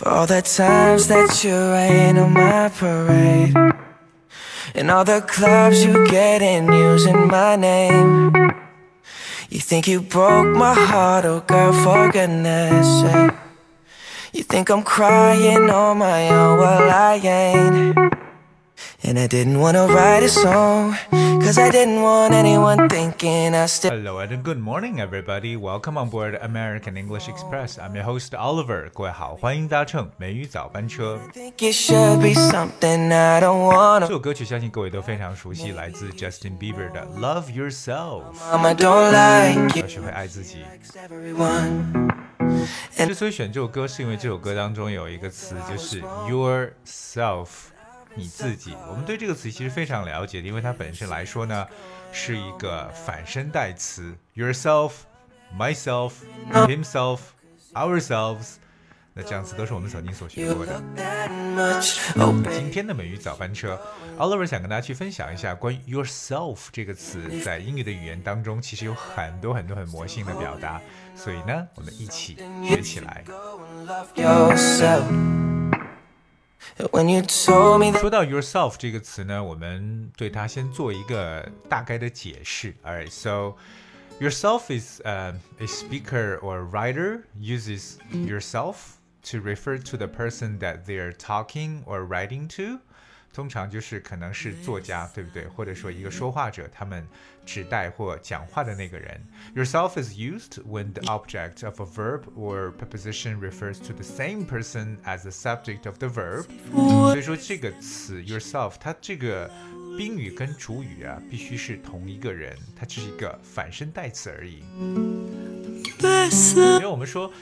For all the times that you rain on my parade. And all the clubs you get in using my name. You think you broke my heart, oh girl, for goodness sake. You think I'm crying on my own, well, I ain't. And I didn't wanna write a song, cause I didn't want anyone thinking I still. Hello and good morning, everybody. Welcome on board American English Express. I'm your host Oliver. 各位好，欢迎搭乘美语早班车。 think it should be something I don't wanna. 这首歌曲相信各位都非常熟悉，来自 Justin Bieber 的《Love Yourself》。 Mama don't like 要 it. 学会爱自己。 Everyone. 之所以选这首歌，是因为这首歌当中有一个词，就是 yourself， 你自己。我们对这个词其实非常了解，因为它本身来说呢，是一个反身代词，yourself、myself、himself、ourselves。那这样子都是我们曾经所学过的。Oh, 今天的美语早班车，Oliver 想跟大家去分享一下关于 yourself 这个词在英语的语言当中，其实有很多很多很魔性的表达，所以呢，我们一起学起来。When you told me that 说到 yourself 这个词呢，我们对它先做一个大概的解释。Alright, so yourself is uh, a speaker or writer uses yourself to refer to the person that they are talking or writing to. 通常就是可能是作家，对不对？或者说一个说话者，他们指代或讲话的那个人。Yourself is used when the object of a verb or preposition refers to the same person as the subject of the verb。所以说这个词 yourself，它这个宾语跟主语啊，必须是同一个人，它只是一个反身代词而已。因为我们说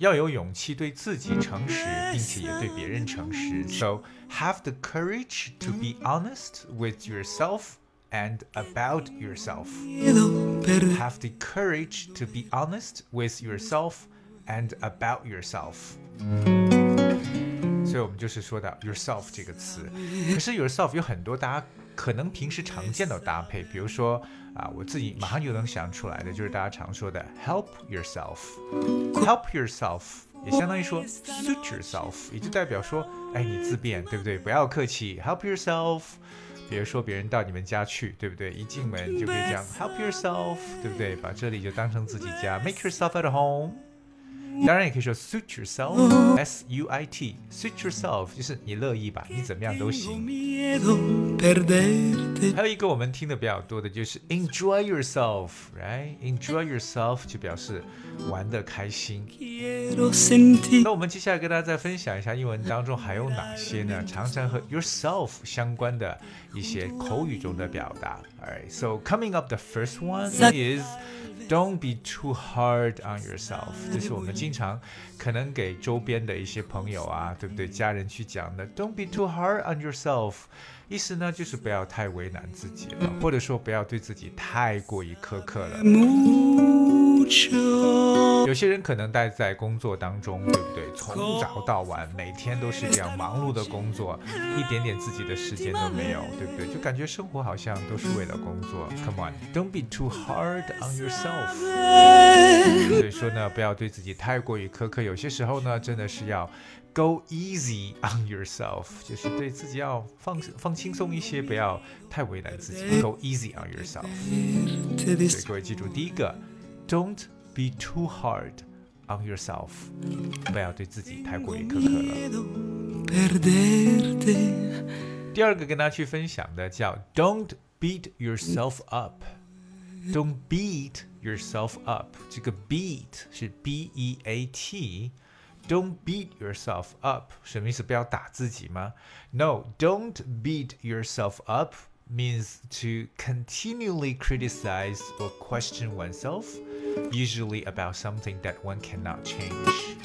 要有勇气对自己诚实，并且也对别人诚实。So have the courage to be honest with yourself and about yourself. Have the courage to be honest with yourself and about yourself. 所以我们就是说到 yourself 这个词，可是 yourself 有很多大家 可能平时常见的搭配，比如说啊，我自己马上就能想出来的，就是大家常说的 help yourself，help yourself 也相当于说 suit yourself，也就代表说，哎，你自便，对不对？不要客气，help yourself。比如说别人到你们家去，对不对？一进门就可以讲 help yourself，对不对？把这里就当成自己家，make yourself at home。当然也可以说 suit yourself，S U I T，suit yourself 就是你乐意吧，你怎么样都行。Perderte. 还有一个我们听的比较多的就是 enjoy yourself，right？enjoy yourself 就表示玩的开心。那我们接下来跟大家再分享一下英文当中还有哪些呢？常常和 yourself 相关的一些口语中的表达。Alright, so coming up, the first one is don't be too hard on yourself。这是我们经常可能给周边的一些朋友啊，对不对？家人去讲的，don't be too hard on yourself。意思呢，就是不要太为难自己了，或者说不要对自己太过于苛刻了。有些人可能待在工作当中，对不对？从早到晚，每天都是这样忙碌的工作，一点点自己的时间都没有，对不对？就感觉生活好像都是为了工作。Come on, don't be too hard on yourself。所以说呢，不要对自己太过于苛刻，有些时候呢，真的是要 go easy on yourself，就是对自己要放放轻松一些，不要太为难自己。Go easy on yourself。所以各位记住，第一个 ，Don't be too hard on yourself，不要对自己太过于苛刻了。 miedo perderte. 第二个跟大家去分享的叫 Don't beat yourself up。Don't beat yourself up。这个 beat 是 B E A T。Don't beat yourself up，什么意思？不要打自己吗？No，don't beat yourself up means to continually criticize or question oneself, Usually about something that one cannot change。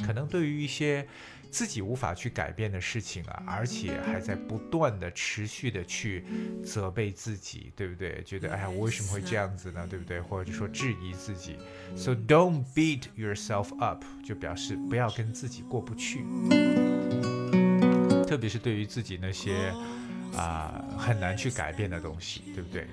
可能对于一些自己无法去改变的事情啊，而且还在不断的、持续的去责备自己，对不对？觉得哎呀，我为什么会这样子呢？对不对？或者说质疑自己。So don't beat yourself up，就表示不要跟自己过不去。特别是对于自己那些啊、很难去改变的东西，对不对？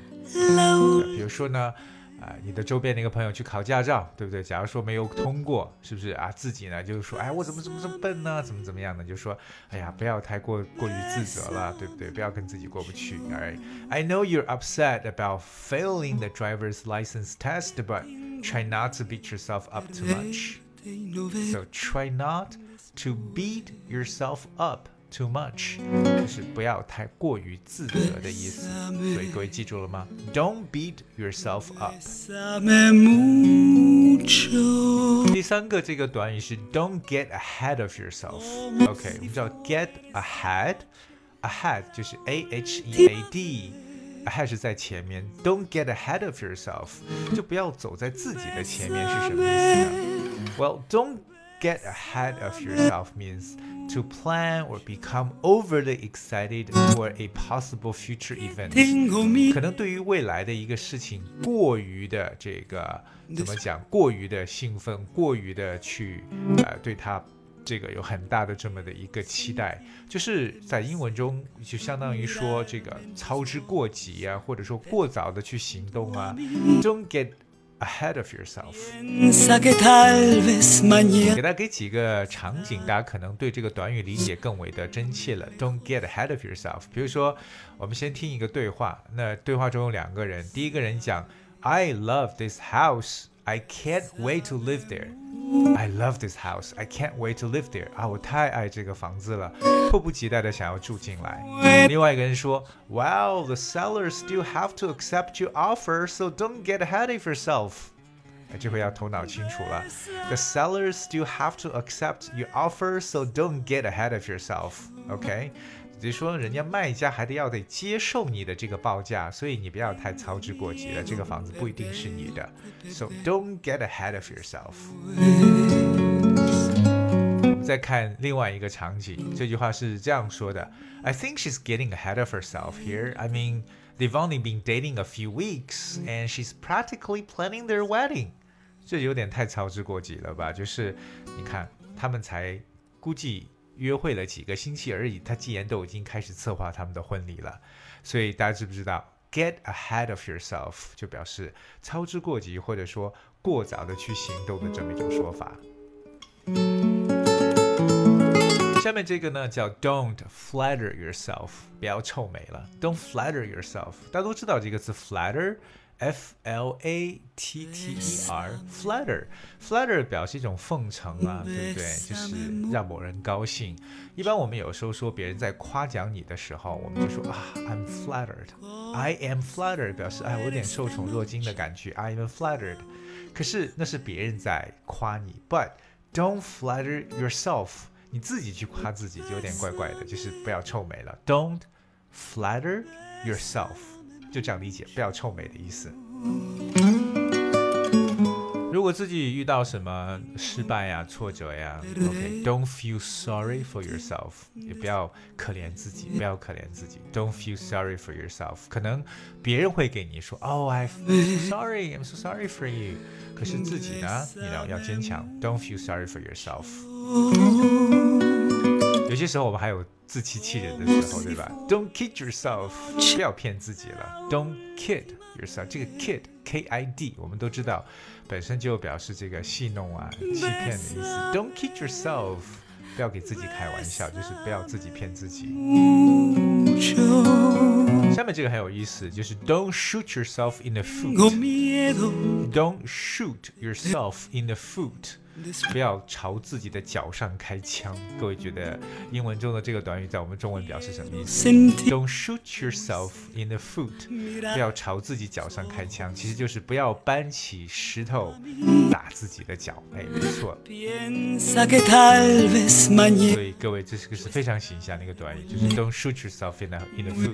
比如说呢，啊，你的周边的一个朋友去考驾照，对不对？假如说没有通过，是不是啊？自己呢就是说，哎，我怎么怎么这么笨呢？怎么怎么样呢？就说，哎呀，不要太过过于自责了，对不对？不要跟自己过不去。Alright, I know you're upset about failing the driver's license test, but try not to beat yourself up too much. So try not to beat yourself up too much，就是不要太过于自责的意思。所以各位记住了吗？Don't beat yourself up。 Bésame mucho. 第三个这个短语是 Don't get ahead of yourself。OK，我们知道 get ahead，ahead 就是 a h e a d。ahead 是在前面，Don't get ahead of yourself，就不要走在自己的前面是什么意思呢？Well, don't get ahead of yourself means to plan or become overly excited for a possible future event。可能对于未来的一个事情过于的这个怎么讲？过于的兴奋，过于的去呃对它这个有很大的这么的一个期待，就是在英文中就相当于说这个操之过急啊，或者说过早的去行动啊。Don't get ahead of yourself。给大家给几个场景，大家可能对这个短语理解更为的真切了。Don't get ahead of yourself。比如说，我们先听一个对话，那对话中有两个人，第一个人讲，I love this house, I can't wait to live there。I love this house, I can't wait to live there。啊，我太爱这个房子了，迫不及待的想要住进来。另外一个人说，Well, the sellers still have to accept your offer, so don't get ahead of yourself。哎这回要头脑清楚了。The sellers still have to accept your offer, so don't get ahead of yourself. OK， 也就是说，人家卖家还得要得接受你的这个报价，所以你不要太操之过急了。这个房子不一定是你的，so don't get ahead of yourself. 我们再看另外一个场景，这句话是这样说的：I think she's getting ahead of herself here. I mean, they've only been dating a few weeks, and she's practically planning their wedding. 这有点太操之过急了吧？就是你看，他们才估计 约会了几个星期而已，他既然都已经开始策划他们的婚礼了，所以大家知不知道？Get ahead of yourself 就表示操之过急，或者说过早的去行动的这么一种说法。下面这个呢叫 Don't flatter yourself，不要臭美了。Don't flatter yourself，大家都知道这个词 flatter。F L A T T E R，flatter，flatter 表示一种奉承啊，对不对？就是让某人高兴。一般我们有时候说别人在夸奖你的时候，我们就说啊，I'm flattered，I am flattered，表示哎，我有点受宠若惊的感觉，I am flattered。可是那是别人在夸你，But don't flatter yourself，你自己去夸自己就有点怪怪的，就是不要臭美了。Don't flatter yourself。 就这样理解，不要臭美的意思。如果自己遇到什么失败呀、挫折呀，OK，don't、feel sorry for yourself，也不要可怜自己，不要可怜自己，don't feel sorry for yourself。可能别人会给你说，Oh, I'm so sorry, I'm so sorry for you。可是自己呢，你要要坚强，don't feel sorry for yourself。有些时候我们还有自欺欺人的时候，对吧？Don't kid yourself，不要骗自己了。Don't kid yourself，这个 kid K I D 我们都知道，本身就表示这个戏弄啊、欺骗的意思。Don't kid yourself，不要给自己开玩笑，就是不要自己骗自己。下面这个很有意思，就是 Don't shoot yourself in the foot。Don't shoot yourself in the foot。不要朝自己的脚上开枪。各位觉得英文中的这个短语在我们中文表示什么意思？Don't shoot yourself in the foot，不要朝自己脚上开枪，其实就是不要搬起石头打自己的脚。哎，没错。所以各位，这是个是非常形象的一个短语，就是 Don't shoot yourself in the in the foot。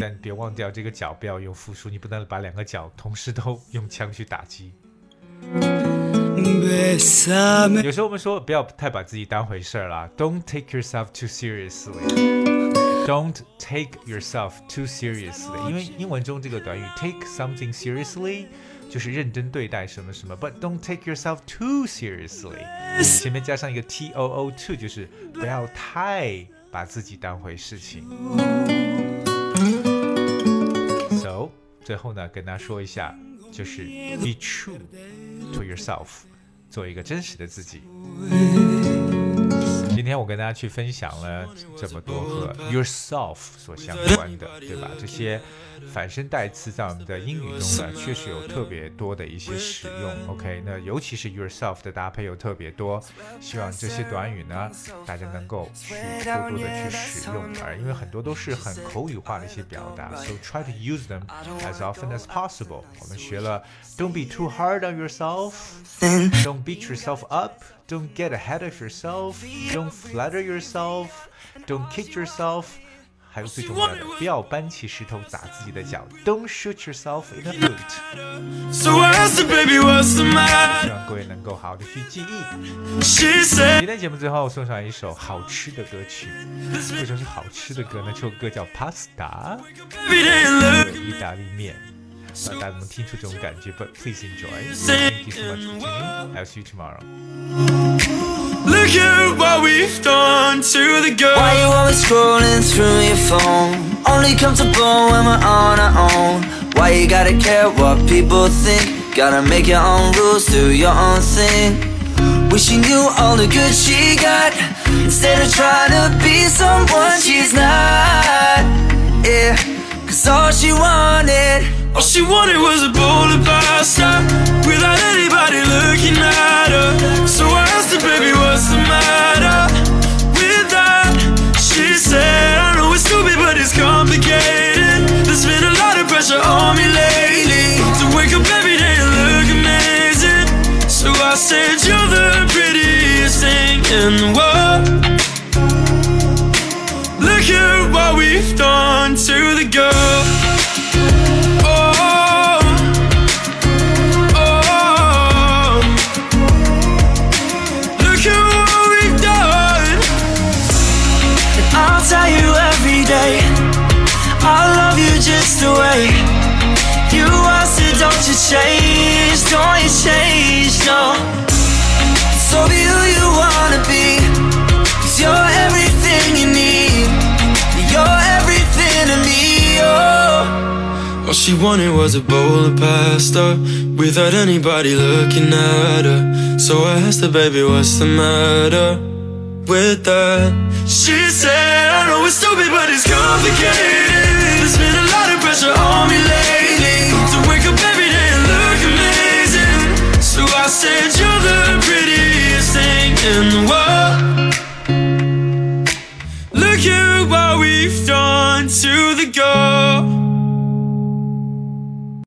但别忘掉这个脚不要用复数，你不能把两个脚同时都用枪去打击。Bésame 有时候我们说不要太把自己当回事儿啦，Don't take yourself too seriously。Don't take yourself too seriously，因为英文中这个短语 take something seriously 就是认真对待什么什么，but don't take yourself too seriously，前面加上一个 t o o too，就是不要太把自己当回事情。So， 最后呢，跟大家说一下，就是 be true to yourself， 做一个真实的自己。今天我跟大家去分享了这么多和 yourself 所相关的，对吧？这些反身代词在我们的英语中呢，确实有特别多的一些使用。OK，那尤其是 yourself 的搭配又特别多，希望这些短语呢，大家能够去多多的去使用，而因为很多都是很口语化的一些表达，so try to use them as often as possible。我们学了，don't be too hard on yourself，don't beat yourself up。Don't get ahead of yourself. Don't flatter yourself. Don't kick yourself. 还有最重要的，不要搬起石头砸自己的脚。Don't shoot yourself in the foot. So I asked her, baby, what's the 希?望各位能够好好的去记忆。今天节目最后送上一首好吃的歌曲。为什么是好吃的歌呢？这首歌叫 look. 意大利面。不知道大家能听出这种感觉？But please enjoy. Thank you so much for tuning. I'll see you tomorrow. Look at what we've done to the girl. Why you always scrolling through your phone? Only comfortable when we're on our own. Why you gotta care what people think? Gotta make your own rules, do your own thing. Wish you knew all the good she got Instead of trying to be someone she's not Yeah, cause all she wanted All she wanted was a bowl of pasta without anybody looking at her. So I asked her, baby, what's the matter with that? She said, I know it's stupid, but it's complicated. There's been a lot of pressure on me lately to wake up every day and look amazing. So I said, You're the prettiest thing in the world hear what we've done to the girl. just the way you are, so don't you change, don't you change, no. So be All she wanted was a bowl of pasta without anybody looking at her. So I asked her, baby, what's the matter with that? She said, I know it's stupid, but it's complicated. There's been a lot of pressure on me lately to wake up every day and look amazing. So I said, You're the prettiest thing in the world. Look at what we've done to the girl.